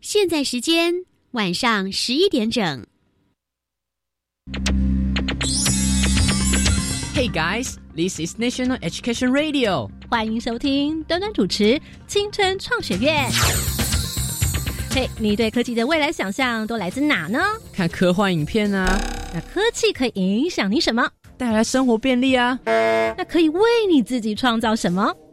现在时间晚上十一点整。Hey guys, this is National Education Radio。欢迎收听端端主持青春创学院。嘿，你对科技的未来想象都来自哪呢？看科幻影片啊。那科技可以影响你什么？带来生活便利啊。那可以为你自己创造什么？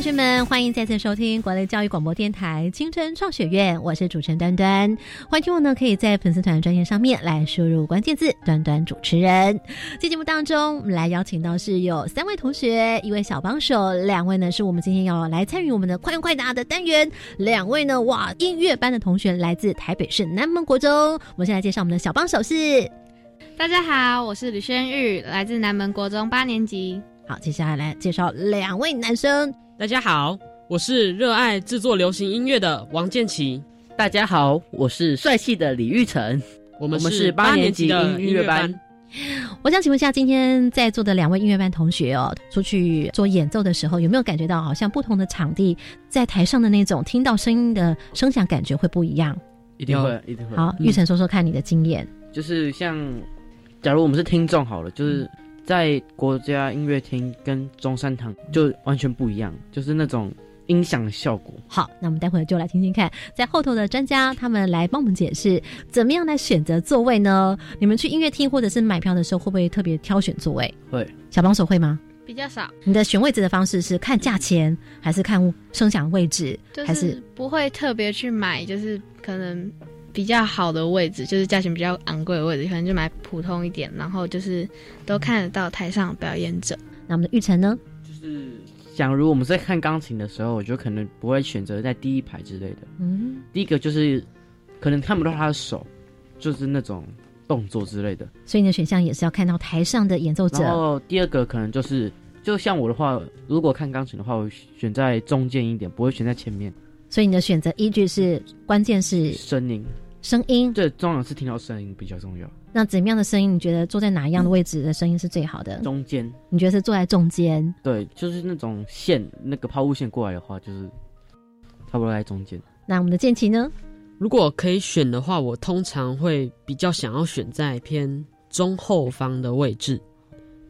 同学们，欢迎再次收听国内教育广播电台青春创学院，我是主持人端端。欢迎听我呢，可以在粉丝团专页上面来输入关键字“端端主持人”。这节目当中，我们来邀请到是有三位同学，一位小帮手，两位呢是我们今天要来参与我们的快问快答的单元。两位呢，哇，音乐班的同学来自台北市南门国中。我们先来介绍我们的小帮手是，大家好，我是吕轩玉，来自南门国中八年级。好，接下来来介绍两位男生。大家好，我是热爱制作流行音乐的王建奇。大家好，我是帅气的李玉成。我们是八年级的音乐班。我想请问一下，今天在座的两位音乐班同学哦，出去做演奏的时候，有没有感觉到好像不同的场地在台上的那种听到声音的声响感觉会不一样？一定会，一定会。好，玉成说说看你的经验。就是像，假如我们是听众好了，就是。在国家音乐厅跟中山堂就完全不一样，就是那种音响的效果。好，那我们待会就来听听看，在后头的专家他们来帮我们解释，怎么样来选择座位呢？你们去音乐厅或者是买票的时候，会不会特别挑选座位？会，小帮手会吗？比较少。你的选位置的方式是看价钱，还是看声响位置？还是不会特别去买，就是可能。比较好的位置，就是价钱比较昂贵的位置，可能就买普通一点，然后就是都看得到台上表演者。那我们的玉成呢？就是假如我们在看钢琴的时候，我就可能不会选择在第一排之类的。嗯，第一个就是可能看不到他的手，就是那种动作之类的。所以你的选项也是要看到台上的演奏者。然后第二个可能就是，就像我的话，如果看钢琴的话，我选在中间一点，不会选在前面。所以你的选择依据是关键是声音，声音最重要是听到声音比较重要。那怎么样的声音？你觉得坐在哪一样的位置的声音是最好的？中间。你觉得是坐在中间？对，就是那种线，那个抛物线过来的话，就是差不多在中间。那我们的剑琴呢？如果可以选的话，我通常会比较想要选在偏中后方的位置，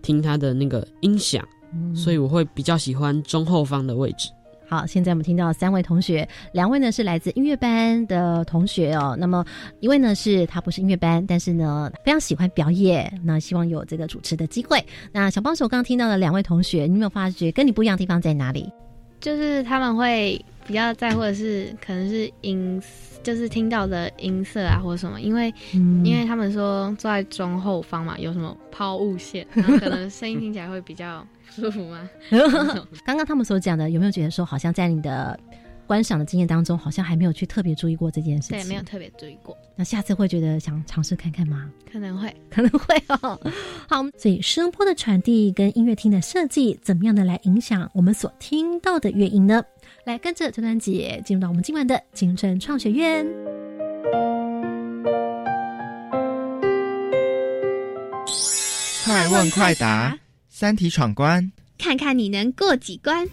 听它的那个音响，所以我会比较喜欢中后方的位置。好，现在我们听到三位同学，两位呢是来自音乐班的同学哦。那么一位呢是他不是音乐班，但是呢非常喜欢表演，那希望有这个主持的机会。那小帮手刚刚听到的两位同学，你有没有发觉跟你不一样的地方在哪里？就是他们会比较在乎的是，可能是音，就是听到的音色啊，或者什么。因为因为他们说坐在中后方嘛，有什么抛物线，然后可能声音听起来会比较。舒服吗？刚刚他们所讲的，有没有觉得说，好像在你的观赏的经验当中，好像还没有去特别注意过这件事情？对，没有特别注意过。那下次会觉得想尝试看看吗？可能会，可能会哦。好，所以声波的传递跟音乐厅的设计，怎么样的来影响我们所听到的乐音呢？来跟着陈丹姐进入到我们今晚的青春创学院。快问快答。三题闯关，看看你能过几关。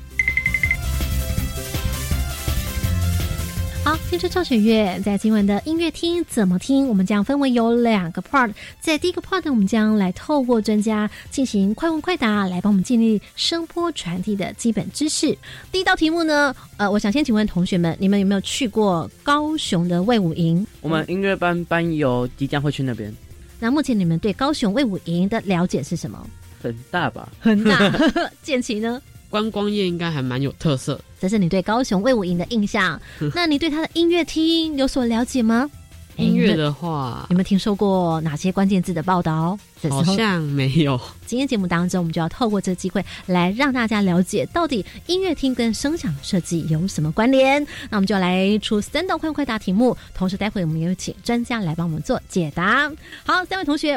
好，青春创学院在今晚的音乐厅怎么听？我们将分为有两个 part，在第一个 part 呢，我们将来透过专家进行快问快答，来帮我们建立声波传递的基本知识。第一道题目呢，呃，我想先请问同学们，你们有没有去过高雄的魏武营？我们音乐班班友即将会去那边。那目前你们对高雄魏武营的了解是什么？很大吧，很大。建奇呢？观光业应该还蛮有特色。这是你对高雄魏武营的印象。那你对他的音乐厅有所了解吗？音乐的话，有没有听说过哪些关键字的报道？好像没有。今天节目当中，我们就要透过这个机会来让大家了解，到底音乐厅跟声响设计有什么关联。那我们就来出三道快问快答题目，同时待会我们有请专家来帮我们做解答。好，三位同学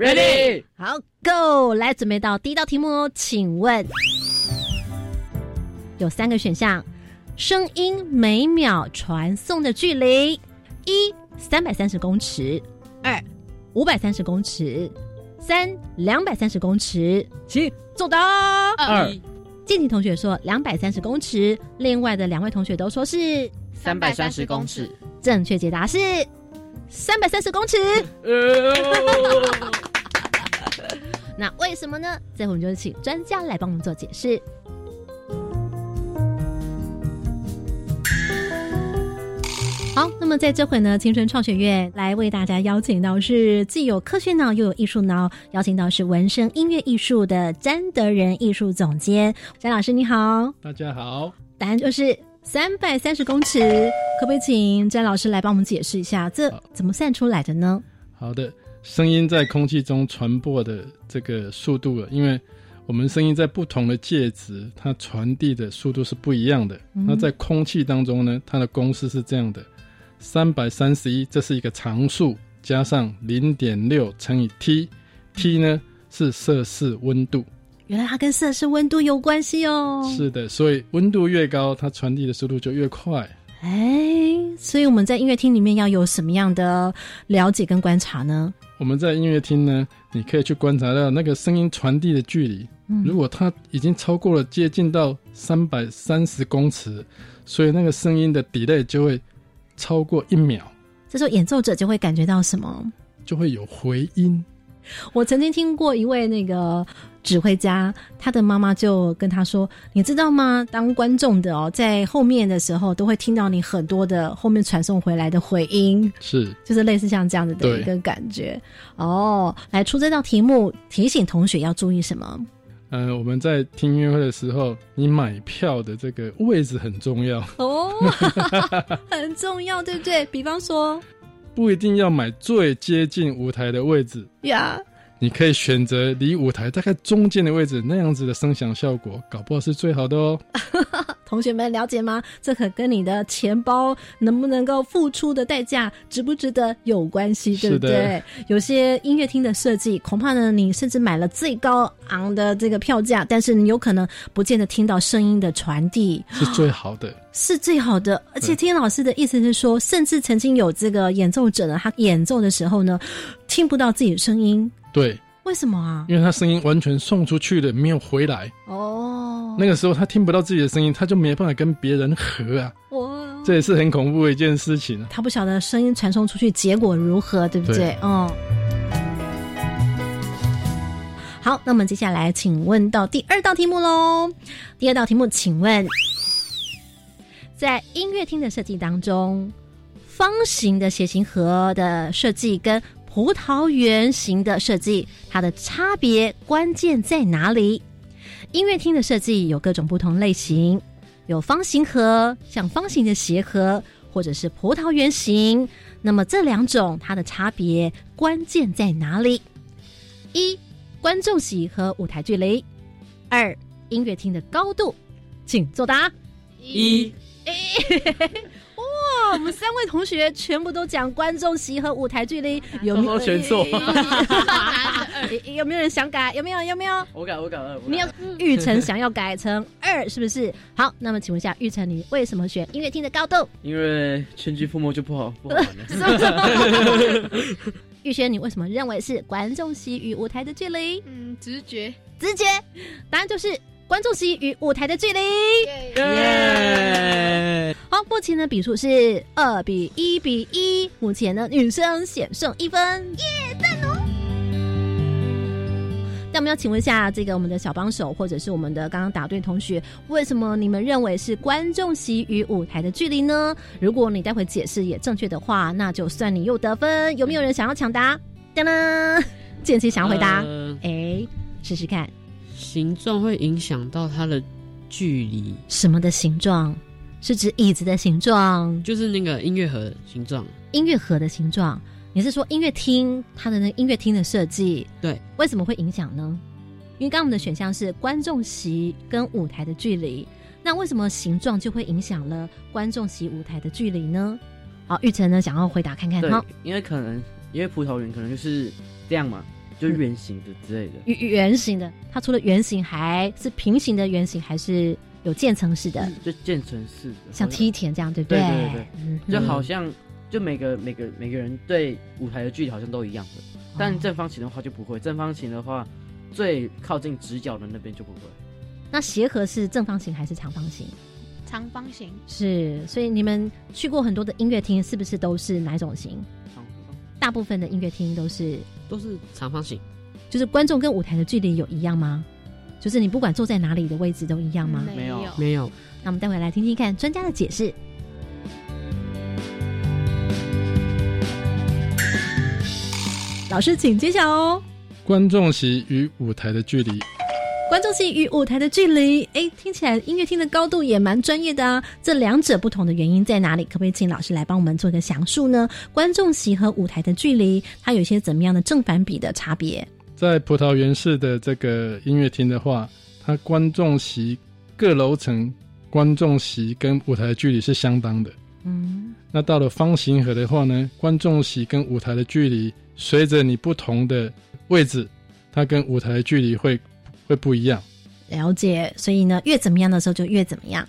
，ready？Ready，好，Go，来准备到第一道题目哦，请问有三个选项：声音每秒传送的距离，一三百三十公尺，二五百三十公尺，三两百三十公尺。请作答。二静婷同学说两百三十公尺，另外的两位同学都说是三百三十公尺。正确解答是三百三十公尺。呃，那为什么呢？这会我们就请专家来帮我们做解释。好，那么在这回呢，青春创学院来为大家邀请到是既有科学脑又有艺术脑，邀请到是文声音乐艺术的詹德仁艺术总监詹老师，你好。大家好，答案就是三百三十公尺，可不可以请詹老师来帮我们解释一下，这怎么算出来的呢？好的，声音在空气中传播的这个速度了，因为我们声音在不同的介质，它传递的速度是不一样的。那在空气当中呢，它的公式是这样的：三百三十一，这是一个常数，加上零点六乘以 T，T 呢是摄氏温度。原来它跟摄氏温度有关系哦。是的，所以温度越高，它传递的速度就越快。哎，所以我们在音乐厅里面要有什么样的了解跟观察呢？我们在音乐厅呢，你可以去观察到那个声音传递的距离。如果它已经超过了接近到三百三十公尺，所以那个声音的 delay 就会超过一秒，这时候演奏者就会感觉到什么？就会有回音。我曾经听过一位那个指挥家，他的妈妈就跟他说：“你知道吗？当观众的哦，在后面的时候都会听到你很多的后面传送回来的回音，是就是类似像这样子的一个感觉。”哦，来出这道题目，提醒同学要注意什么？呃，我们在听音乐会的时候，你买票的这个位置很重要，哦，很重要，对不对？比方说不一定要买最接近舞台的位置，呀，你可以选择离舞台大概中间的位置，那样子的声响效果，搞不好是最好的哦。同学们了解吗？这可跟你的钱包能不能够付出的代价值不值得有关系，对不对？有些音乐厅的设计，恐怕呢，你甚至买了最高昂的这个票价，但是你有可能不见得听到声音的传递，是最好的。是最好的。而且听老师的意思是说，甚至曾经有这个演奏者呢，他演奏的时候呢，听不到自己的声音，对，为什么啊？因为他声音完全送出去了，没有回来。哦，那个时候他听不到自己的声音，他就没办法跟别人合啊，哇，这也是很恐怖的一件事情啊。他不晓得声音传送出去结果如何，对不对？对嗯。好，那么接下来请问到第二道题目喽。第二道题目，请问，在音乐厅的设计当中，方形的楔形盒的设计跟葡萄圆形的设计，它的差别关键在哪里？音乐厅的设计有各种不同类型，有方形盒，像方形的鞋盒，或者是葡萄圆形。那么这两种它的差别关键在哪里？一、观众席和舞台距离；二、音乐厅的高度。请作答。一哇，我们三位同学全部都讲观众席和舞台距离，有没有都全错 有有没有人想改？有没有？有没有？我改我改二，我改你有玉成想要改成二，是不是？好，那么请问一下玉成，你为什么选音乐厅的高度？因为全军覆没就不好不好玩了。玉轩，你为什么认为是观众席与舞台的距离？嗯，直觉。直觉，答案就是观众席与舞台的距离。耶！好，目前的比数是二比一比一，目前呢女生险胜一分，耶，赞哦！那我们要请问一下这个我们的小帮手，或者是我们的刚刚答对同学，为什么你们认为是观众席与舞台的距离呢？如果你待会解释也正确的话，那就算你又得分。有没有人想要抢答？当当，建奇想要回答，呃哎、试试看形状会影响到它的距离，什么的形状？是指椅子的形状，就是那个音乐盒的形状。音乐盒的形状。你是说音乐厅它的那个音乐厅的设计？对，为什么会影响呢？因为刚刚我们的选项是观众席跟舞台的距离，那为什么形状就会影响了观众席舞台的距离呢？好，玉成呢想要回答看看对哈，，因为可能因为葡萄园可能就是这样嘛，就圆形的之类的。圆圆形的，它除了圆形还是平行的圆形还是有渐层式的，就渐层式的，像梯田这样，对不对对对对嗯，就好像就每个每个每个人对舞台的距离好像都一样的，但正方形的话就不会，正方形的话最靠近直角的那边就不会。那协和是正方形还是长方形？长方形是，所以你们去过很多的音乐厅，是不是都是哪种型？大部分的音乐厅都是都是长方形，就是观众跟舞台的距离有一样吗？就是你不管坐在哪里的位置都一样吗？没有没有。那我们待会来听听看专家的解释。老师，请揭晓哦。观众席与舞台的距离，与舞台的距离，哎，听起来音乐厅的高度也蛮专业的啊。这两者不同的原因在哪里？可不可以请老师来帮我们做一个详述呢？观众席和舞台的距离，它有一些怎么样的正反比的差别？在葡萄园式的这个音乐厅的话，它观众席各楼层观众席跟舞台的距离是相当的。嗯，那到了方形盒的话呢，观众席跟舞台的距离随着你不同的位置，它跟舞台的距离会会不一样。了解，所以呢，越怎么样的时候就越怎么样。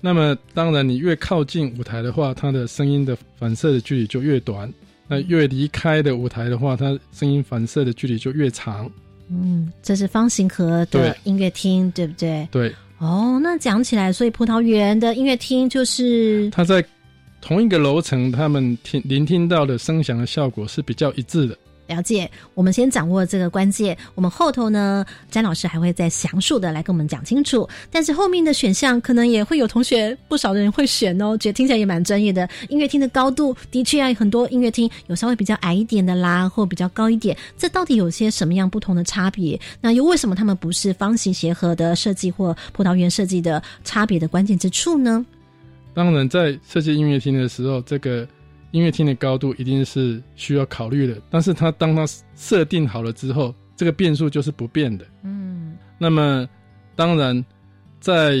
那么当然，你越靠近舞台的话，它的声音的反射的距离就越短；那越离开的舞台的话，它声音反射的距离就越长。嗯，这是方形盒的音乐厅，对不对？对，哦，那讲起来，所以葡萄园的音乐厅就是它在同一个楼层，他们听聆听到的声响的效果是比较一致的。了解。我们先掌握这个关键，我们后头呢，詹老师还会再详述的来跟我们讲清楚。但是后面的选项可能也会有同学不少的人会选哦，觉得听起来也蛮专业的。音乐厅的高度的确啊，很多音乐厅有稍微比较矮一点的啦，或比较高一点，这到底有些什么样不同的差别？那又为什么他们不是方形协和的设计或葡萄园设计的差别的关键之处呢？当然，在设计音乐厅的时候，这个音乐厅的高度一定是需要考虑的。但是它当它设定好了之后，这个变数就是不变的。嗯，那么，当然，在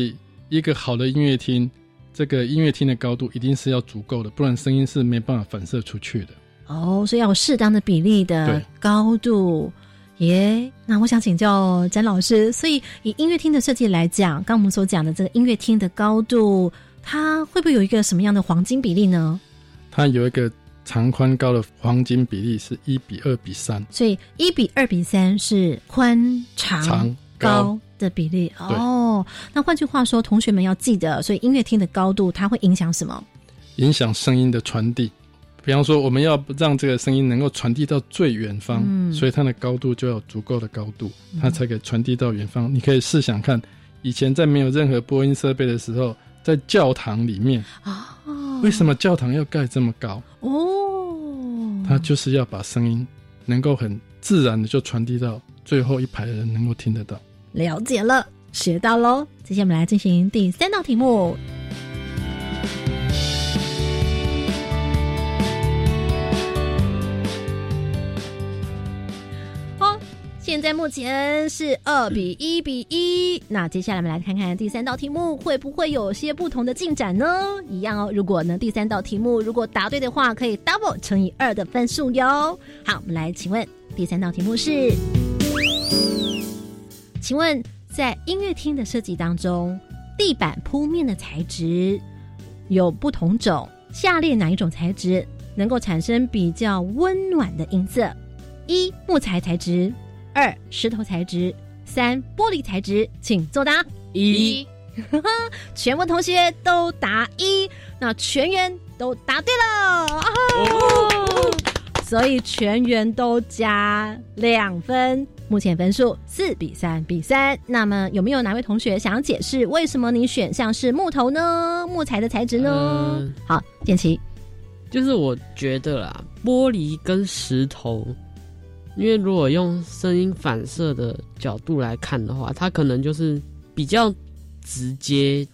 一个好的音乐厅，这个音乐厅的高度一定是要足够的，不然声音是没办法反射出去的。哦，所以要有适当的比例的高度。耶，那我想请教詹老师，所以以音乐厅的设计来讲，刚我们所讲的这个音乐厅的高度，它会不会有一个什么样的黄金比例呢？它有一个长宽高的黄金比例是一比二比三，所以一比二比三是宽长长高高的比例哦。那换句话说，同学们要记得，所以音乐厅的高度它会影响什么？影响声音的传递。比方说，我们要让这个声音能够传递到最远方，嗯所以它的高度就要有足够的高度，它才可以传递到远方。你可以试想看，以前在没有任何播音设备的时候，在教堂里面，啊，为什么教堂要盖这么高？哦，它就是要把声音能够很自然的就传递到最后一排的人能够听得到。了解了，学到喽。接下来我们来进行第三道题目。现在目前是二比一比一。那接下来我们来看看第三道题目会不会有些不同的进展呢？一样哦。如果呢第三道题目如果答对的话，可以 double 乘以二的分数哟。好，我们来请问第三道题目是。请问，在音乐厅的设计当中，地板铺面的材质有不同种，下列哪一种材质能够产生比较温暖的音色？一、木材材质；二、石头材质；三、玻璃材质。请作答。一全部同学都答一，那全员都答对了。所以全员都加两分，目前分数四比三比三。那么有没有哪位同学想要解释为什么你选项是木头呢？木材的材质呢？呃好，建奇，就是我觉得啦，玻璃跟石头，因为如果用声音反射的角度来看的话，它可能就是比较直接。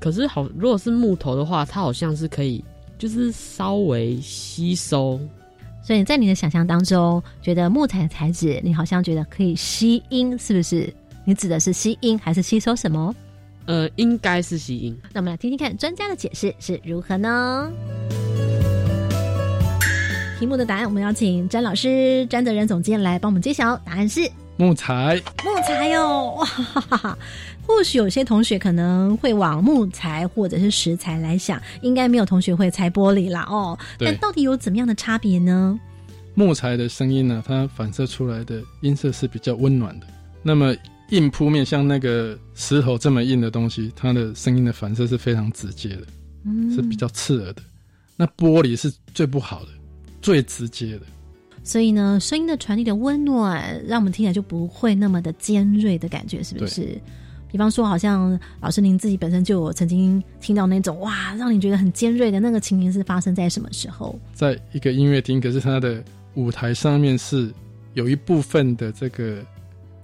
可是好，如果是木头的话，它好像是可以，就是稍微吸收。所以在你的想象当中，觉得木材的材质，你好像觉得可以吸音，是不是？你指的是吸音还是吸收什么？呃，应该是吸音。那我们来听听看专家的解释是如何呢？题目的答案，我们邀请詹老师、詹德仁总监来帮我们揭晓。答案是木材，木材哟，哇哈哈哈！或许有些同学可能会往木材或者是石材来想，应该没有同学会拆玻璃啦哦。但到底有怎么样的差别呢？木材的声音呢，它反射出来的音色是比较温暖的。那么硬铺面像那个石头这么硬的东西，它的声音的反射是非常直接的，嗯是比较刺耳的。那玻璃是最不好的，最直接的。所以呢，声音的传递的温暖，让我们听起来就不会那么的尖锐的感觉，是不是？比方说，好像老师您自己本身就有曾经听到那种哇，让你觉得很尖锐的那个情形，是发生在什么时候？在一个音乐厅，可是它的舞台上面是有一部分的这个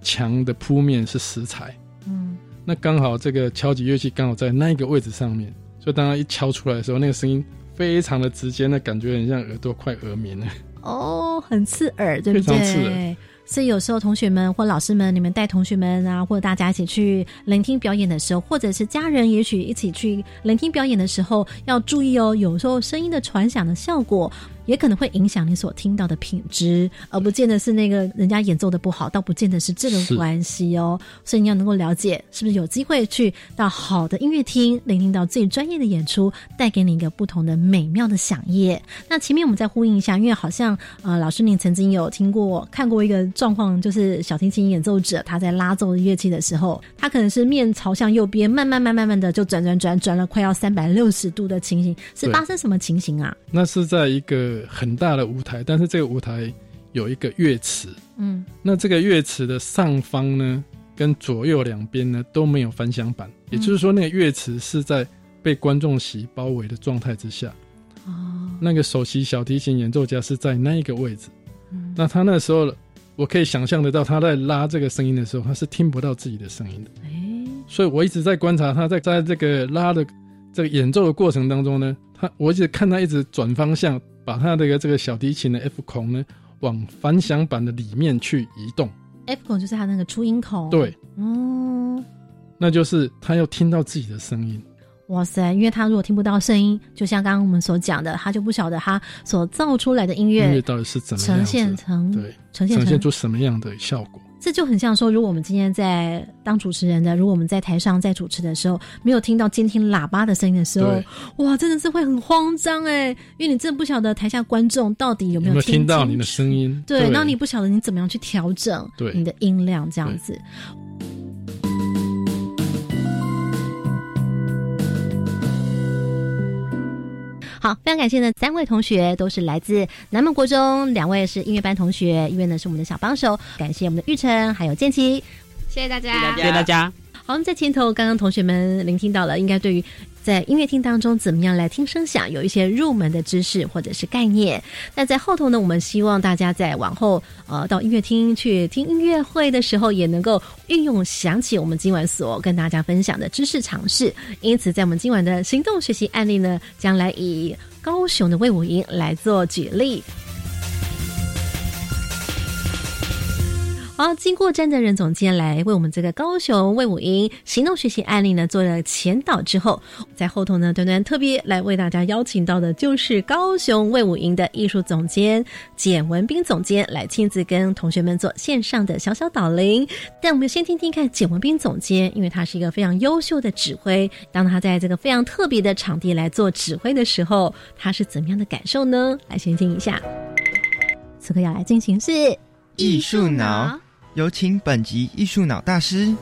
墙的铺面是石材，嗯，那刚好这个敲击乐器刚好在那个位置上面，所以当它一敲出来的时候，那个声音非常的直接，那感觉很像耳朵快耳鸣了。哦，很刺耳，对不对？所以有时候同学们或老师们，你们带同学们啊，或者大家一起去聆听表演的时候，或者是家人也许一起去聆听表演的时候，要注意哦。有时候声音的传响的效果。也可能会影响你所听到的品质，而不见得是那个人家演奏的不好，倒不见得是这个关系哦。所以你要能够了解，是不是有机会去到好的音乐厅，聆听到最专业的演出，带给你一个不同的美妙的响夜。那前面我们再呼应一下，因为好像呃，老师您曾经有听过看过一个状况，就是小提琴演奏者他在拉奏乐器的时候，他可能是面朝向右边，慢慢慢慢慢的就转转转转了快要三百六十度的情形，是发生什么情形啊？那是在一个。很大的舞台，但是这个舞台有一个乐池，嗯，那这个乐池的上方呢，跟左右两边呢都没有反响板，也就是说，那个乐池是在被观众席包围的状态之下，哦，那个首席小提琴演奏家是在那一个位置，嗯，那他那时候，我可以想象得到，他在拉这个声音的时候，他是听不到自己的声音的，哎，所以我一直在观察他在在这个拉的这个演奏的过程当中呢，他我一直看他一直转方向。把它这个这个小提琴的 F 孔呢，往反响板的里面去移动。F 孔就是它那个出音孔。对，哦，那就是他要听到自己的声音。哇塞！因为他如果听不到声音，就像刚刚我们所讲的，他就不晓得他所造出来的音乐到底是怎么呈现成对呈现呈现出什么样的效果。这就很像说，如果我们今天在当主持人的，如果我们在台上在主持的时候，没有听到监听喇叭的声音的时候，哇，真的是会很慌张哎，因为你真的不晓得台下观众到底有没有听到你的声音，对，然后你不晓得你怎么样去调整你的音量这样子。好，非常感谢呢，三位同学都是来自南门国中，两位是音乐班同学，一位呢是我们的小帮手。感谢我们的玉成还有建奇，谢谢大家，谢谢大家。好，我们在前头刚刚同学们聆听到了，应该对于。在音乐厅当中，怎么样来听声响？有一些入门的知识或者是概念。那在后头呢，我们希望大家在往后呃到音乐厅去听音乐会的时候，也能够运用想起我们今晚所跟大家分享的知识尝试。因此，在我们今晚的行动学习案例呢，将来以高雄的魏武营来做举例。好，经过詹德仁总监来为我们这个高雄魏武英行动学习案例呢做了前导之后，在后头呢，端端特别来为大家邀请到的就是高雄魏武英的艺术总监简文斌总监来亲自跟同学们做线上的小小导聆。但我们先听听看简文斌总监，因为他是一个非常优秀的指挥，当他在这个非常特别的场地来做指挥的时候，他是怎么样的感受呢？来先听一下。此刻要来进行是艺术脑。有请本集艺术脑大师。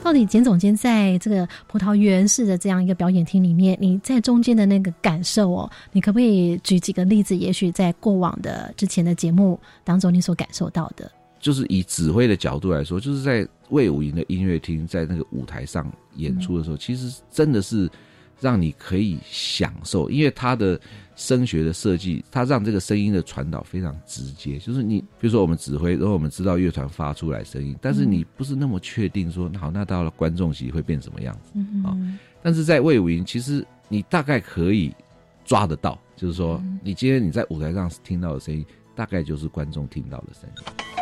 到底简总监在这个葡萄园式的这样一个表演厅里面，你在中间的那个感受哦，你可不可以举几个例子？也许在过往的之前的节目当中，你所感受到的，就是以指挥的角度来说，就是在魏武营的音乐厅，在那个舞台上演出的时候，其实真的是让你可以享受，因为他的。声学的设计，它让这个声音的传导非常直接。就是你，比如说我们指挥，然后我们知道乐团发出来声音，但是你不是那么确定说，好，那到了观众席会变什么样子啊？但是在魏武营，其实你大概可以抓得到，就是说，你今天你在舞台上听到的声音，大概就是观众听到的声音。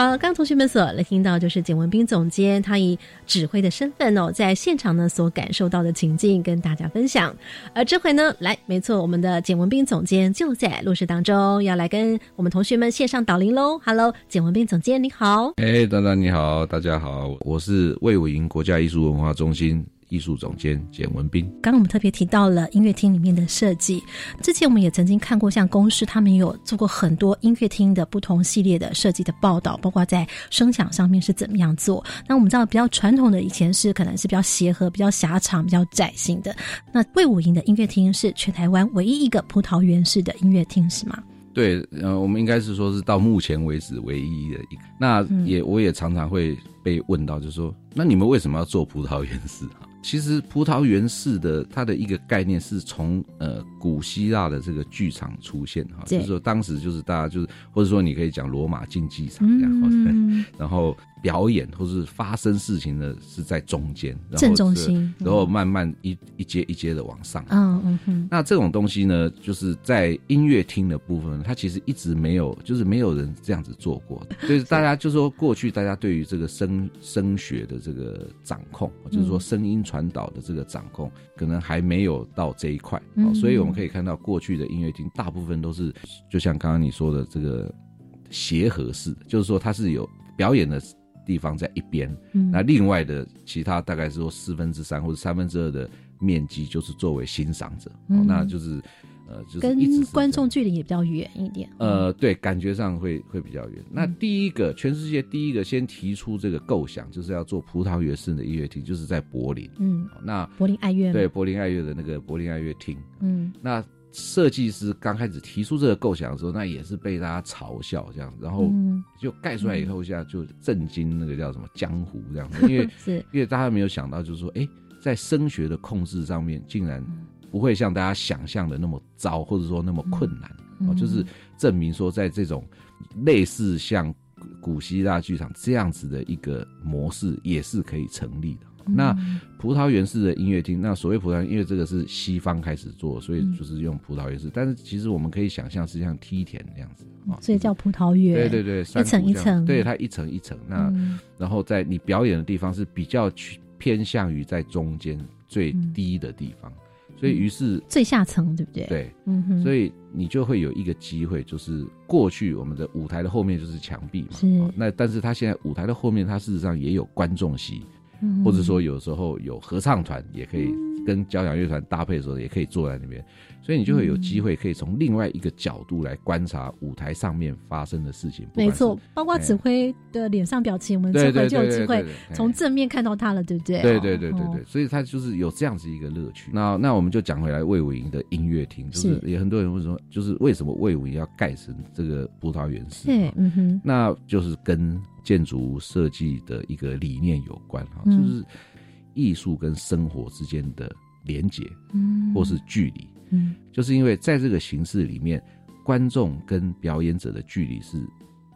好，刚刚同学们所来听到就是简文斌总监他以指挥的身份哦，在现场呢所感受到的情境跟大家分享。而这回呢，来，没错，我们的简文斌总监就在录室当中，要来跟我们同学们线上导聆喽。Hello，简文斌总监你好。哎，丹丹你好，大家好，我是魏武营国家艺术文化中心。艺术总监简文斌，刚刚我们特别提到了音乐厅里面的设计。之前我们也曾经看过，像公司他们有做过很多音乐厅的不同系列的设计的报道，包括在声响上面是怎么样做。那我们知道比较传统的以前是可能是比较协和、比较狭长、比较窄型的。那魏武营的音乐厅是全台湾唯一一个葡萄园式的音乐厅，是吗？对，呃，我们应该是说是到目前为止唯一的一个。那也我也常常会被问到，就是说，那你们为什么要做葡萄园式啊？其实葡萄园式的它的一个概念是从呃古希腊的这个剧场出现哈，就是说当时就是大家就是或者说你可以讲罗马竞技场这样，然后。表演或是发生事情的是在中间，正中心，然后慢慢一一阶一阶的往上。嗯嗯嗯。那这种东西呢，就是在音乐厅的部分，它其实一直没有，就是没有人这样子做过。所以大家就说，过去大家对于这个声声学的这个掌控，就是说声音传导的这个掌控，可能还没有到这一块。所以我们可以看到，过去的音乐厅大部分都是，就像刚刚你说的这个协和式，就是说它是有表演的。地方在一边，嗯那另外的其他大概是说四分之三或者三分之二的面积，就是作为欣赏者，那就是呃，就是跟观众距离也比较远一点。呃，对，感觉上会会比较远。那第一个，全世界第一个先提出这个构想，就是要做葡萄园式的音乐厅，就是在柏林。嗯，那柏林爱乐对柏林爱乐的那个柏林爱乐厅。嗯，那。设计师刚开始提出这个构想的时候，那也是被大家嘲笑这样，然后就盖出来以后，现在就震惊那个叫什么江湖这样子，因为 因为大家没有想到，就是说，哎，在声学的控制上面，竟然不会像大家想象的那么糟，或者说那么困难，哦，就是证明说，在这种类似像古希腊剧场这样子的一个模式，也是可以成立的。那葡萄园式的音乐厅，那所谓葡萄园，因为这个是西方开始做，所以就是用葡萄园式。但是其实我们可以想象是像梯田那样子啊，所以叫葡萄园。对对对，一层一层，对它一层一层。那然后在你表演的地方是比较去偏向于在中间最低的地方，所以于是最下层对不对？对，嗯哼。所以你就会有一个机会，就是过去我们的舞台的后面就是墙壁嘛，是。那但是它现在舞台的后面，它事实上也有观众席。或者说有时候有合唱团也可以跟交响乐团搭配的时候，也可以坐在那边，所以你就会有机会可以从另外一个角度来观察舞台上面发生的事情。没错，包括指挥的脸上表情，我们这回就有机会从正面看到他了，对不对？对对对对对，所以他就是有这样子一个乐趣。那那我们就讲回来魏武营的音乐厅，就是也很多人问说，就是为什么魏武营要盖成这个葡萄园式？对，嗯哼，那就是跟。建筑设计的一个理念有关哈，就是艺术跟生活之间的连结，嗯，或是距离，嗯，就是因为在这个形式里面，观众跟表演者的距离是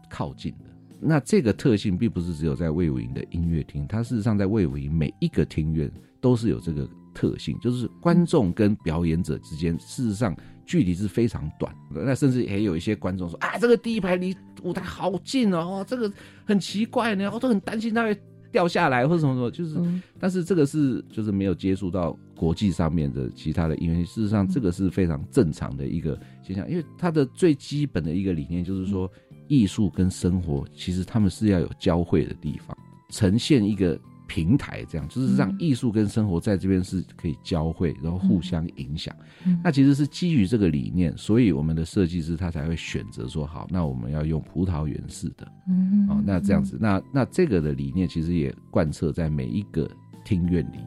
靠近的。那这个特性并不是只有在魏武营的音乐厅，它事实上在魏武营每一个庭院都是有这个特性，就是观众跟表演者之间事实上距离是非常短。那甚至也有一些观众说啊，这个第一排离。舞台好近哦，这个很奇怪呢，我都很担心他会掉下来或者什么什么，就是，但是这个是就是没有接触到国际上面的其他的音乐，事实上这个是非常正常的一个现象，因为它的最基本的一个理念就是说，艺术跟生活其实他们是要有交汇的地方，呈现一个。平台这样，就是让艺术跟生活在这边是可以交汇，然后互相影响。那其实是基于这个理念，所以我们的设计师他才会选择说好，那我们要用葡萄园式的。嗯，哦，那这样子，那那这个的理念其实也贯彻在每一个庭院里。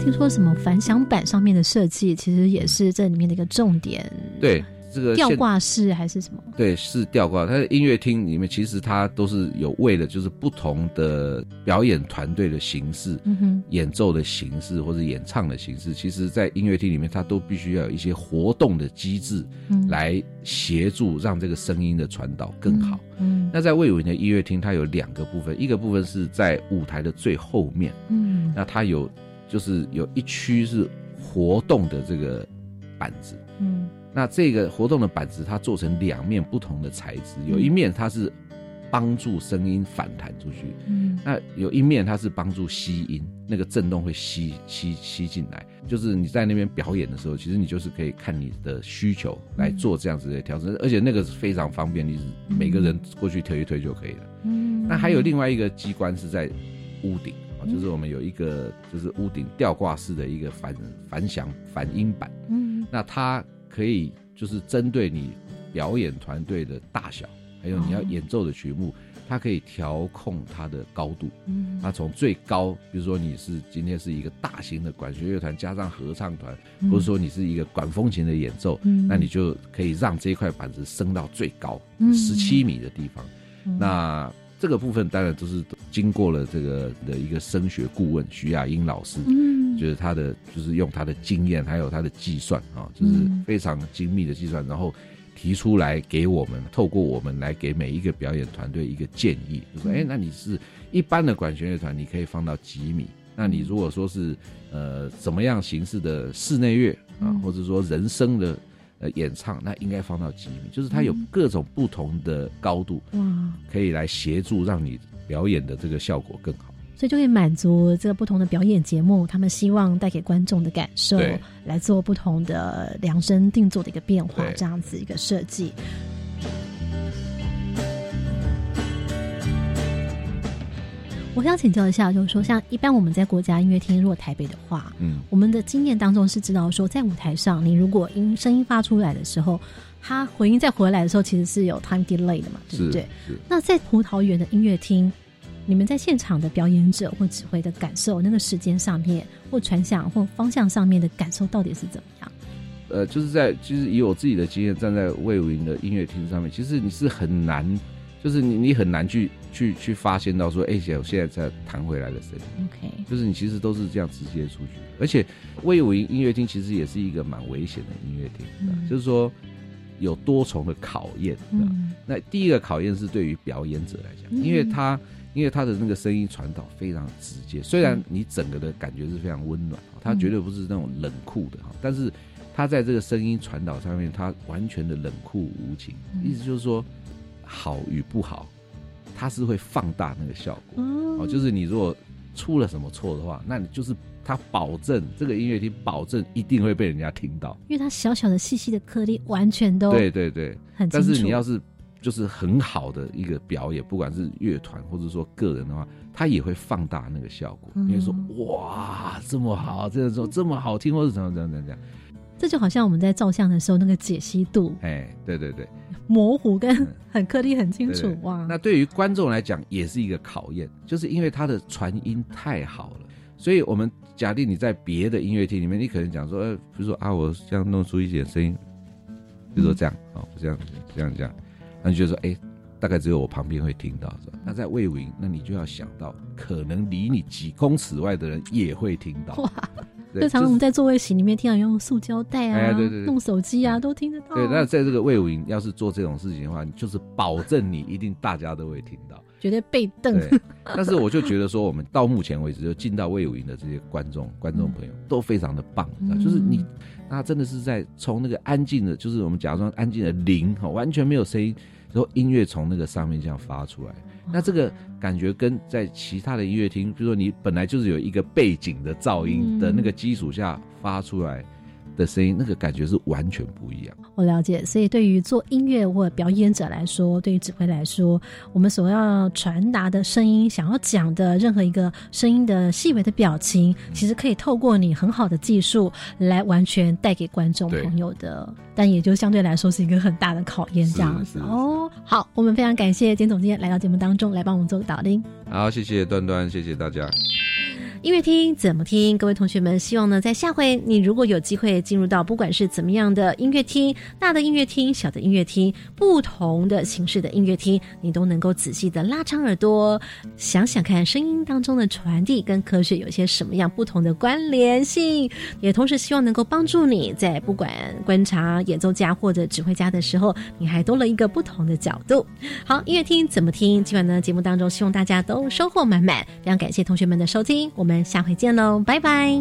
听说什么反响板上面的设计，其实也是这里面的一个重点。对，这个吊挂式还是什么？对，是吊挂。它的音乐厅里面，其实它都是有为了就是不同的表演团队的形式、演奏的形式或者演唱的形式，其实在音乐厅里面，它都必须要有一些活动的机制来协助让这个声音的传导更好。嗯，那在魏武营的音乐厅，它有两个部分，一个部分是在舞台的最后面。嗯，那它有。就是有一区是活动的这个板子。嗯，那这个活动的板子它做成两面不同的材质，有一面它是帮助声音反弹出去，嗯，那有一面它是帮助吸音，那个震动会吸吸吸进来。就是你在那边表演的时候，其实你就是可以看你的需求来做这样子的调整，而且那个是非常方便，你每个人过去推一推就可以了。嗯，那还有另外一个机关是在屋顶啊，就是我们有一个就是屋顶吊挂式的一个反反响反音板，嗯，那它可以就是针对你表演团队的大小，还有你要演奏的曲目，它可以调控它的高度。嗯，它从最高，比如说你是今天是一个大型的管弦乐团加上合唱团，嗯。或者说你是一个管风琴的演奏，嗯。那你就可以让这块板子升到最高嗯。十七米的地方。嗯。那这个部分当然都是经过了这个的一个声学顾问徐亚英老师，嗯。就是他的就是用他的经验还有他的计算啊，就是嗯。非常精密的计算，然后提出来给我们，透过我们来给每一个表演团队一个建议，就说哎，那你是一般的管弦乐团，你可以放到几米？那你如果说是呃怎么样形式的室内乐啊，或者说人声的呃演唱，那应该放到几米？就是它有各种不同的高度，哇，可以来协助让你表演的这个效果更好。所以就可以满足这个不同的表演节目，他们希望带给观众的感受，来做不同的量身定做的一个变化，这样子一个设计。我想请教一下，就是说，像一般我们在国家音乐厅，如果台北的话，嗯，我们的经验当中是知道说，在舞台上，你如果音声音发出来的时候，它回音再回来的时候，其实是有 time delay 的嘛，对不对？那在葡萄园的音乐厅，你们在现场的表演者或指挥的感受，那个时间上面或传响或方向上面的感受到底是怎么样？呃，就是在其实以我自己的经验，站在魏武营的音乐厅上面，其实你是很难，就是你你很难去去去发现到说，哎、姐，我现在在弹回来的声音，OK，就是你其实都是这样直接出去，而且魏武营音乐厅其实也是一个蛮危险的音乐厅，嗯。就是说有多重的考验。嗯。那第一个考验是对于表演者来讲，嗯。因为他因为他的那个声音传导非常直接，虽然你整个的感觉是非常温暖，他绝对不是那种冷酷的哈，但是他在这个声音传导上面，他完全的冷酷无情，意思就是说好与不好，它是会放大那个效果。哦，就是你如果出了什么错的话，那你就是它保证这个音乐厅保证一定会被人家听到，因为它小小的细细的颗粒，完全都对对对，但很清楚。是你要是就是很好的一个表演，不管是乐团或者说个人的话，他也会放大那个效果。嗯。因为说哇这么好，这个说这么好听，或者怎样怎样怎么样，这就好像我们在照相的时候，那个解析度哎，对对对，模糊跟 很颗粒很清楚哇。那对于观众来讲也是一个考验，就是因为它的传音太好了，所以我们假定你在别的音乐厅里面，你可能讲说，呃，比如说啊，我这样弄出一点声音，比如说这样啊，这样这样这样，那你就说，哎、大概只有我旁边会听到，是吧？那在魏武营，那你就要想到，可能离你几公尺外的人也会听到。哇，对就常常我们在座位席里面听到用塑胶袋啊，哎对对对弄手机啊，都听得到。对，那在这个魏武营要是做这种事情的话，就是保证你一定大家都会听到。绝对被瞪。但是我就觉得说，我们到目前为止就进到魏武营的这些观众、观众朋友都非常的棒，嗯就是你，他真的是在从那个安静的，就是我们假装安静的零哈，完全没有声音，然后音乐从那个上面这样发出来，那这个感觉跟在其他的音乐厅，比如说你本来就是有一个背景的噪音的那个基础下发出来的声音，那个感觉是完全不一样。我了解，所以对于做音乐或表演者来说，对于指挥来说，我们所要传达的声音，想要讲的任何一个声音的细微的表情，其实可以透过你很好的技术来完全带给观众朋友的，但也就相对来说是一个很大的考验，这样子哦。好，我们非常感谢简总监来到节目当中来帮我们做个导聆。好，谢谢端端，谢谢大家。音乐厅怎么听？各位同学们，希望呢，在下回你如果有机会进入到不管是怎么样的音乐厅，大的音乐厅、小的音乐厅，不同的形式的音乐厅，你都能够仔细的拉长耳朵，想想看声音当中的传递跟科学有些什么样不同的关联性，也同时希望能够帮助你在不管观察演奏家或者指挥家的时候，你还多了一个不同的角度。好，音乐厅怎么听？今晚呢节目当中，希望大家都收获满满。非常感谢同学们的收听，我们我们下回见喽，拜拜。